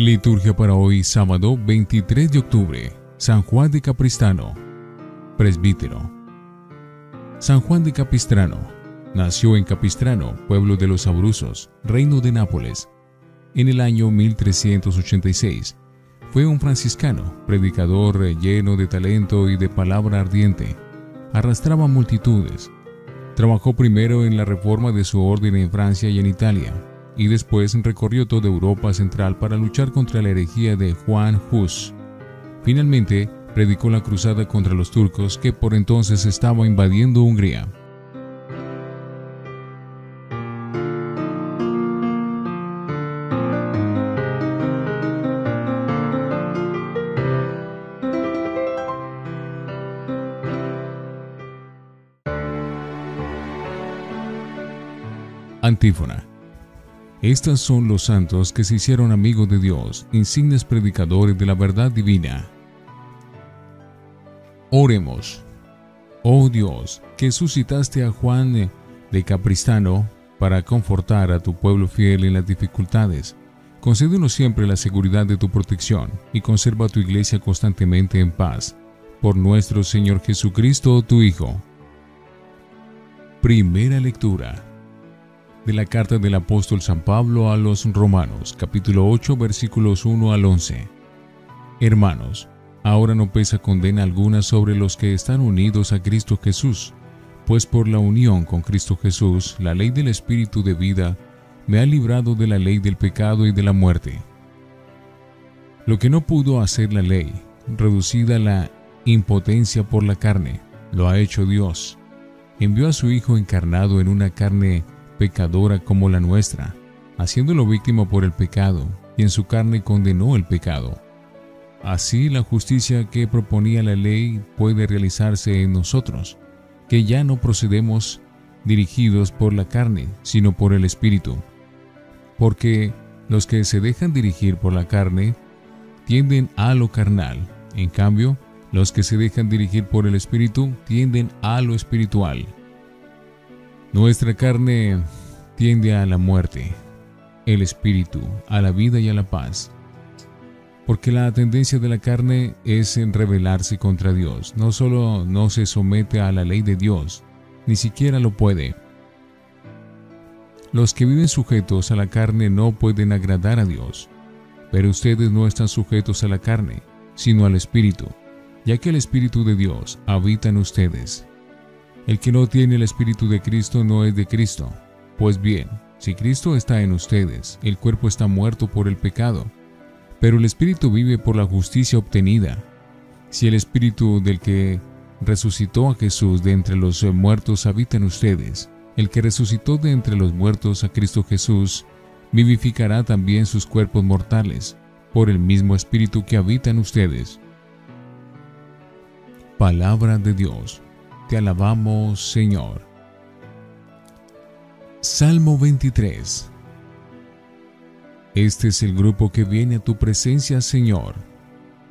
Liturgia para hoy, sábado 23 de octubre. San Juan de Capistrano, presbítero. San Juan de Capistrano nació en Capistrano, pueblo de los Abruzos, reino de Nápoles. En el año 1386 fue un franciscano, predicador lleno de talento y de palabra ardiente. Arrastraba multitudes. Trabajó primero en la reforma de su orden en Francia y en Italia, y después recorrió toda Europa central para luchar contra la herejía de Juan Hus. Finalmente, predicó la cruzada contra los turcos que por entonces estaba invadiendo Hungría. Antífona. Estos son los santos que se hicieron amigos de Dios, insignes predicadores de la verdad divina. Oremos. Oh Dios, que suscitaste a Juan de Capristano para confortar a tu pueblo fiel en las dificultades, concédenos siempre la seguridad de tu protección y conserva a tu iglesia constantemente en paz. Por nuestro Señor Jesucristo, tu Hijo. Primera lectura de la carta del apóstol San Pablo a los Romanos, capítulo 8, versículos 1 al 11. Hermanos, ahora no pesa condena alguna sobre los que están unidos a Cristo Jesús, pues por la unión con Cristo Jesús, la ley del Espíritu de vida me ha librado de la ley del pecado y de la muerte. Lo que no pudo hacer la ley, reducida la impotencia por la carne, lo ha hecho Dios. Envió a su Hijo encarnado en una carne pecadora como la nuestra, haciéndolo víctima por el pecado, y en su carne condenó el pecado. Así la justicia que proponía la ley puede realizarse en nosotros, que ya no procedemos dirigidos por la carne, sino por el Espíritu. Porque los que se dejan dirigir por la carne tienden a lo carnal, en cambio, los que se dejan dirigir por el Espíritu tienden a lo espiritual. Nuestra carne tiende a la muerte, el espíritu a la vida y a la paz. Porque la tendencia de la carne es en rebelarse contra Dios. No solo no se somete a la ley de Dios, ni siquiera lo puede. Los que viven sujetos a la carne no pueden agradar a Dios. Pero ustedes no están sujetos a la carne, sino al Espíritu, ya que el Espíritu de Dios habita en ustedes. El que no tiene el Espíritu de Cristo no es de Cristo. Pues bien, si Cristo está en ustedes, el cuerpo está muerto por el pecado, pero el Espíritu vive por la justicia obtenida. Si el Espíritu del que resucitó a Jesús de entre los muertos habita en ustedes, el que resucitó de entre los muertos a Cristo Jesús, vivificará también sus cuerpos mortales, por el mismo Espíritu que habita en ustedes. Palabra de Dios. Te alabamos, Señor. Salmo 23 Este es el grupo que viene a tu presencia, Señor.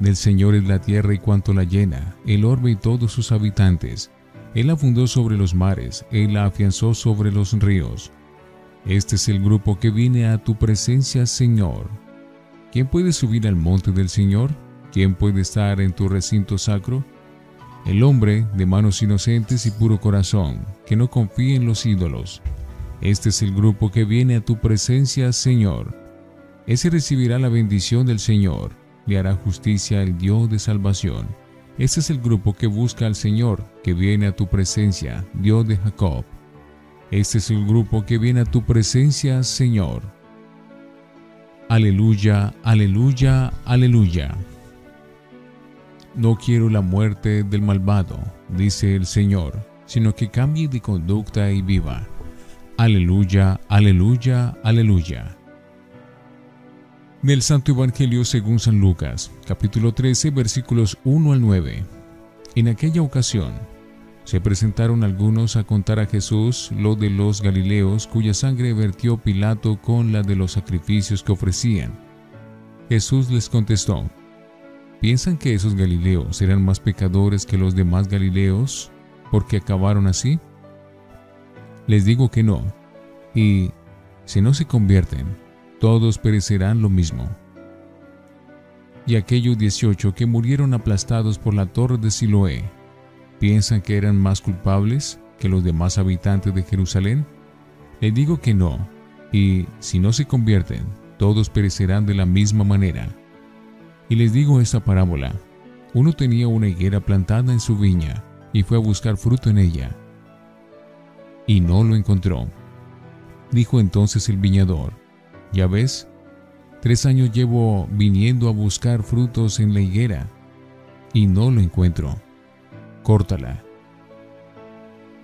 Del Señor es la tierra y cuanto la llena, el orbe y todos sus habitantes. Él la fundó sobre los mares, Él la afianzó sobre los ríos. Este es el grupo que viene a tu presencia, Señor. ¿Quién puede subir al monte del Señor? ¿Quién puede estar en tu recinto sacro? el hombre de manos inocentes y puro corazón, que no confía en los ídolos. Este es el grupo que viene a tu presencia, Señor. Ese recibirá la bendición del Señor, le hará justicia el Dios de salvación. Este es el grupo que busca al Señor, que viene a tu presencia, Dios de Jacob. Este es el grupo que viene a tu presencia, Señor. Aleluya, aleluya, aleluya. No quiero la muerte del malvado, dice el Señor, sino que cambie de conducta y viva. Aleluya, aleluya, aleluya. Del Santo Evangelio según San Lucas, capítulo 13, versículos 1 al 9. En aquella ocasión, se presentaron algunos a contar a Jesús lo de los Galileos cuya sangre vertió Pilato con la de los sacrificios que ofrecían. Jesús les contestó, ¿Piensan que esos Galileos eran más pecadores que los demás Galileos porque acabaron así? Les digo que no, y si no se convierten, todos perecerán lo mismo. y aquellos dieciocho que murieron aplastados por la torre de Siloé, ¿piensan que eran más culpables que los demás habitantes de Jerusalén? Les digo que no, y si no se convierten, todos perecerán de la misma manera. Y les digo esta parábola. Uno tenía una higuera plantada en su viña, y fue a buscar fruto en ella, y no lo encontró. Dijo entonces el viñador, ya ves, tres años llevo viniendo a buscar frutos en la higuera, y no lo encuentro. Córtala.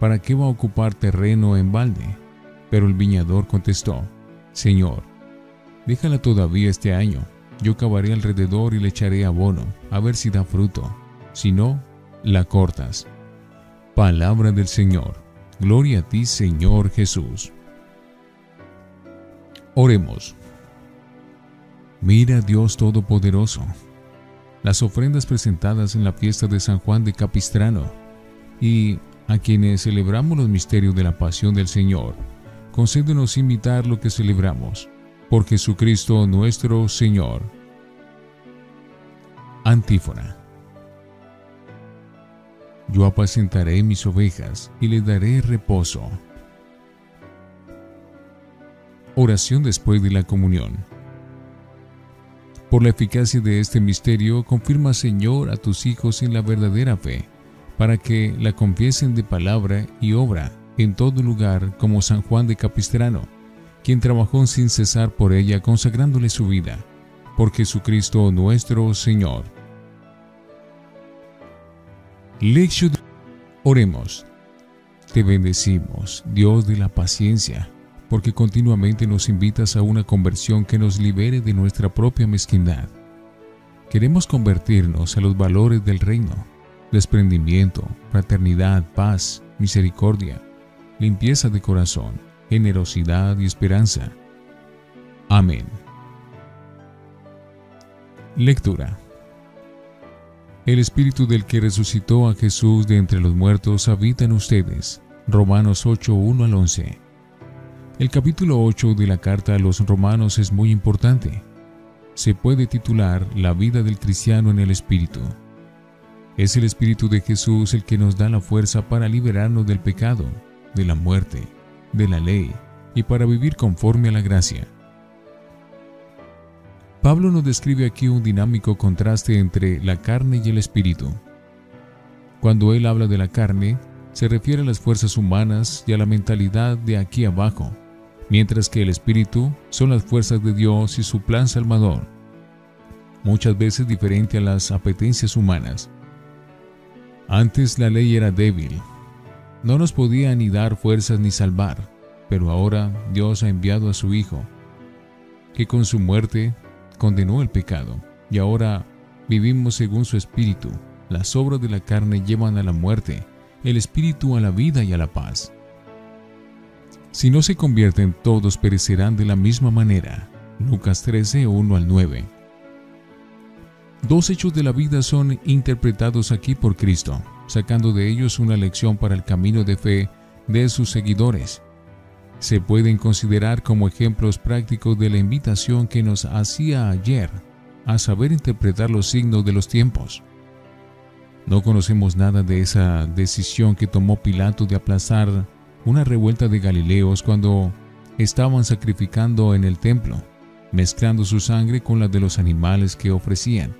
¿Para qué va a ocupar terreno en balde? Pero el viñador contestó, Señor, déjala todavía este año. Yo cavaré alrededor y le echaré abono, a ver si da fruto. Si no, la cortas. Palabra del Señor. Gloria a ti, Señor Jesús. Oremos. Mira Dios Todopoderoso, las ofrendas presentadas en la fiesta de San Juan de Capistrano y a quienes celebramos los misterios de la pasión del Señor, concédenos imitar lo que celebramos, por Jesucristo nuestro Señor. Antífona. Yo apacentaré mis ovejas y les daré reposo. Oración después de la comunión. Por la eficacia de este misterio, confirma Señor a tus hijos en la verdadera fe, para que la confiesen de palabra y obra en todo lugar como San Juan de Capistrano, quien trabajó sin cesar por ella consagrándole su vida, por Jesucristo nuestro Señor. Lección Oremos. Te bendecimos, Dios de la paciencia, porque continuamente nos invitas a una conversión que nos libere de nuestra propia mezquindad. Queremos convertirnos a los valores del reino, desprendimiento, fraternidad, paz, misericordia, limpieza de corazón, generosidad y esperanza. Amén. Lectura el Espíritu del que resucitó a Jesús de entre los muertos habita en ustedes. Romanos 8, 1 al 11. El capítulo 8 de la carta a los romanos es muy importante. Se puede titular La vida del cristiano en el Espíritu. Es el Espíritu de Jesús el que nos da la fuerza para liberarnos del pecado, de la muerte, de la ley y para vivir conforme a la gracia. Pablo nos describe aquí un dinámico contraste entre la carne y el espíritu. Cuando él habla de la carne, se refiere a las fuerzas humanas y a la mentalidad de aquí abajo, mientras que el espíritu son las fuerzas de Dios y su plan salvador, muchas veces diferente a las apetencias humanas. Antes la ley era débil, no nos podía ni dar fuerzas ni salvar, pero ahora Dios ha enviado a su Hijo, que con su muerte condenó el pecado, y ahora vivimos según su espíritu. Las obras de la carne llevan a la muerte, el espíritu a la vida y a la paz. Si no se convierten, todos perecerán de la misma manera. Lucas 13, 1 al 9. Dos hechos de la vida son interpretados aquí por Cristo, sacando de ellos una lección para el camino de fe de sus seguidores se pueden considerar como ejemplos prácticos de la invitación que nos hacía ayer a saber interpretar los signos de los tiempos. No conocemos nada de esa decisión que tomó Pilato de aplazar una revuelta de Galileos cuando estaban sacrificando en el templo, mezclando su sangre con la de los animales que ofrecían.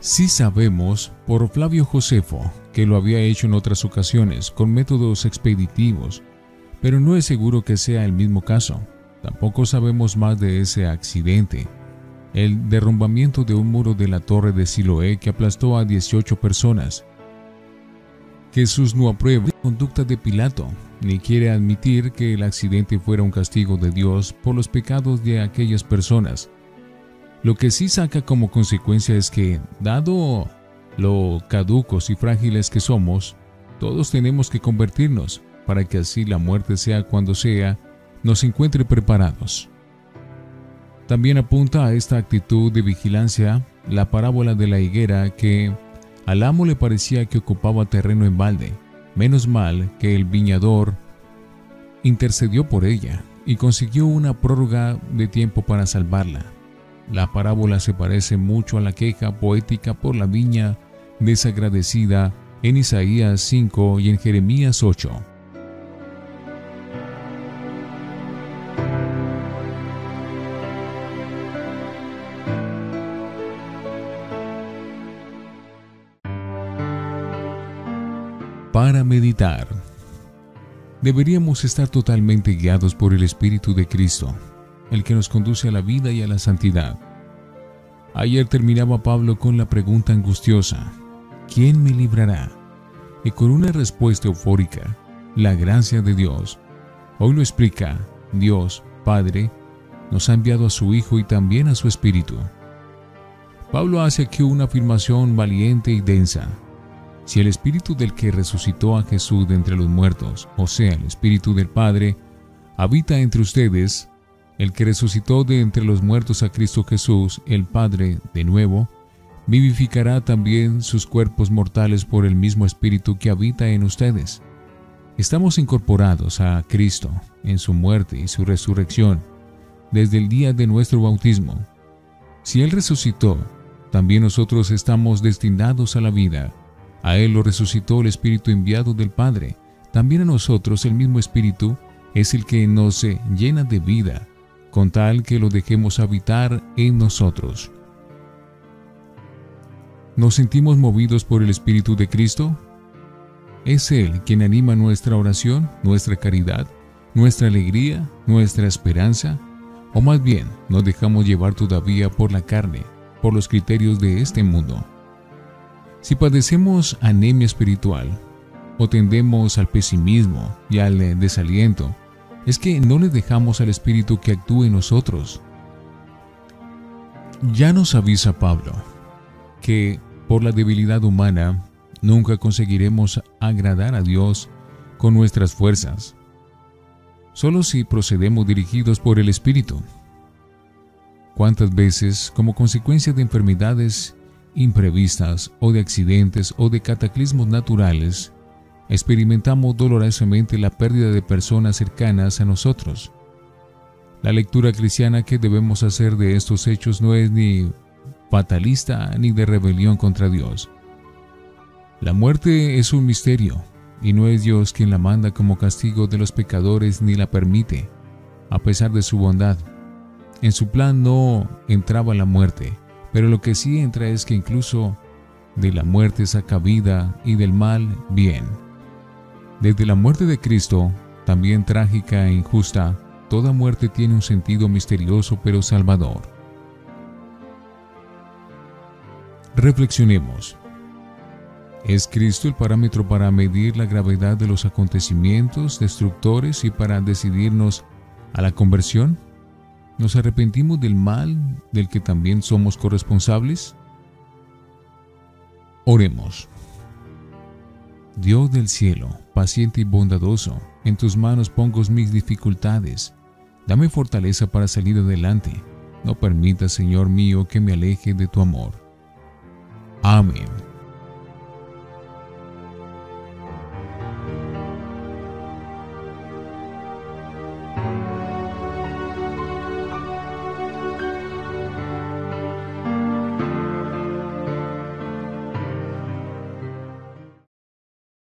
Sí sabemos por Flavio Josefo que lo había hecho en otras ocasiones con métodos expeditivos pero no es seguro que sea el mismo caso. Tampoco sabemos más de ese accidente. El derrumbamiento de un muro de la torre de Siloé que aplastó a 18 personas. Jesús no aprueba la conducta de Pilato, ni quiere admitir que el accidente fuera un castigo de Dios por los pecados de aquellas personas. Lo que sí saca como consecuencia es que, dado lo caducos y frágiles que somos, todos tenemos que convertirnos, para que así la muerte sea cuando sea, nos encuentre preparados. También apunta a esta actitud de vigilancia la parábola de la higuera que al amo le parecía que ocupaba terreno en balde, menos mal que el viñador intercedió por ella y consiguió una prórroga de tiempo para salvarla. la parábola se parece mucho a la queja poética por la viña desagradecida en Isaías 5 y en Jeremías 8. Para meditar. Deberíamos estar totalmente guiados por el Espíritu de Cristo, el que nos conduce a la vida y a la santidad. Ayer terminaba Pablo con la pregunta angustiosa, ¿quién me librará? Y con una respuesta eufórica, la gracia de Dios. Hoy lo explica, Dios, Padre, nos ha enviado a su Hijo y también a su Espíritu. Pablo hace aquí una afirmación valiente y densa. Si el Espíritu del que resucitó a Jesús de entre los muertos, o sea, el Espíritu del Padre, habita entre ustedes, el que resucitó de entre los muertos a Cristo Jesús, el Padre, de nuevo, vivificará también sus cuerpos mortales por el mismo Espíritu que habita en ustedes. Estamos incorporados a Cristo en su muerte y su resurrección desde el día de nuestro bautismo. Si Él resucitó, también nosotros estamos destinados a la vida. A Él lo resucitó el Espíritu enviado del Padre. También a nosotros el mismo Espíritu es el que nos llena de vida con tal que lo dejemos habitar en nosotros. ¿Nos sentimos movidos por el Espíritu de Cristo? Es Él quien anima nuestra oración, nuestra caridad, nuestra alegría, nuestra esperanza, o más bien nos dejamos llevar todavía por la carne, por los criterios de este mundo. Si padecemos anemia espiritual, o tendemos al pesimismo y al desaliento, es que no le dejamos al Espíritu que actúe en nosotros. Ya nos avisa Pablo que por la debilidad humana nunca conseguiremos agradar a Dios con nuestras fuerzas, solo si procedemos dirigidos por el Espíritu. ¿Cuántas veces, como consecuencia de enfermedades imprevistas o de accidentes o de cataclismos naturales, experimentamos dolorosamente la pérdida de personas cercanas a nosotros. La lectura cristiana que debemos hacer de estos hechos no es ni fatalista ni de rebelión contra Dios. La muerte es un misterio, y no es Dios quien la manda como castigo de los pecadores ni la permite, a pesar de su bondad. En su plan no entraba la muerte, pero lo que sí entra es que incluso de la muerte saca vida y del mal bien. Desde la muerte de Cristo, también trágica e injusta, toda muerte tiene un sentido misterioso pero salvador. Reflexionemos. ¿Es Cristo el parámetro para medir la gravedad de los acontecimientos destructores y para decidirnos a la conversión? ¿Nos arrepentimos del mal del que también somos corresponsables? Oremos. Dios del cielo, paciente y bondadoso, en tus manos pongo mis dificultades. Dame fortaleza para salir adelante. No permitas, Señor mío, que me aleje de tu amor. Amén.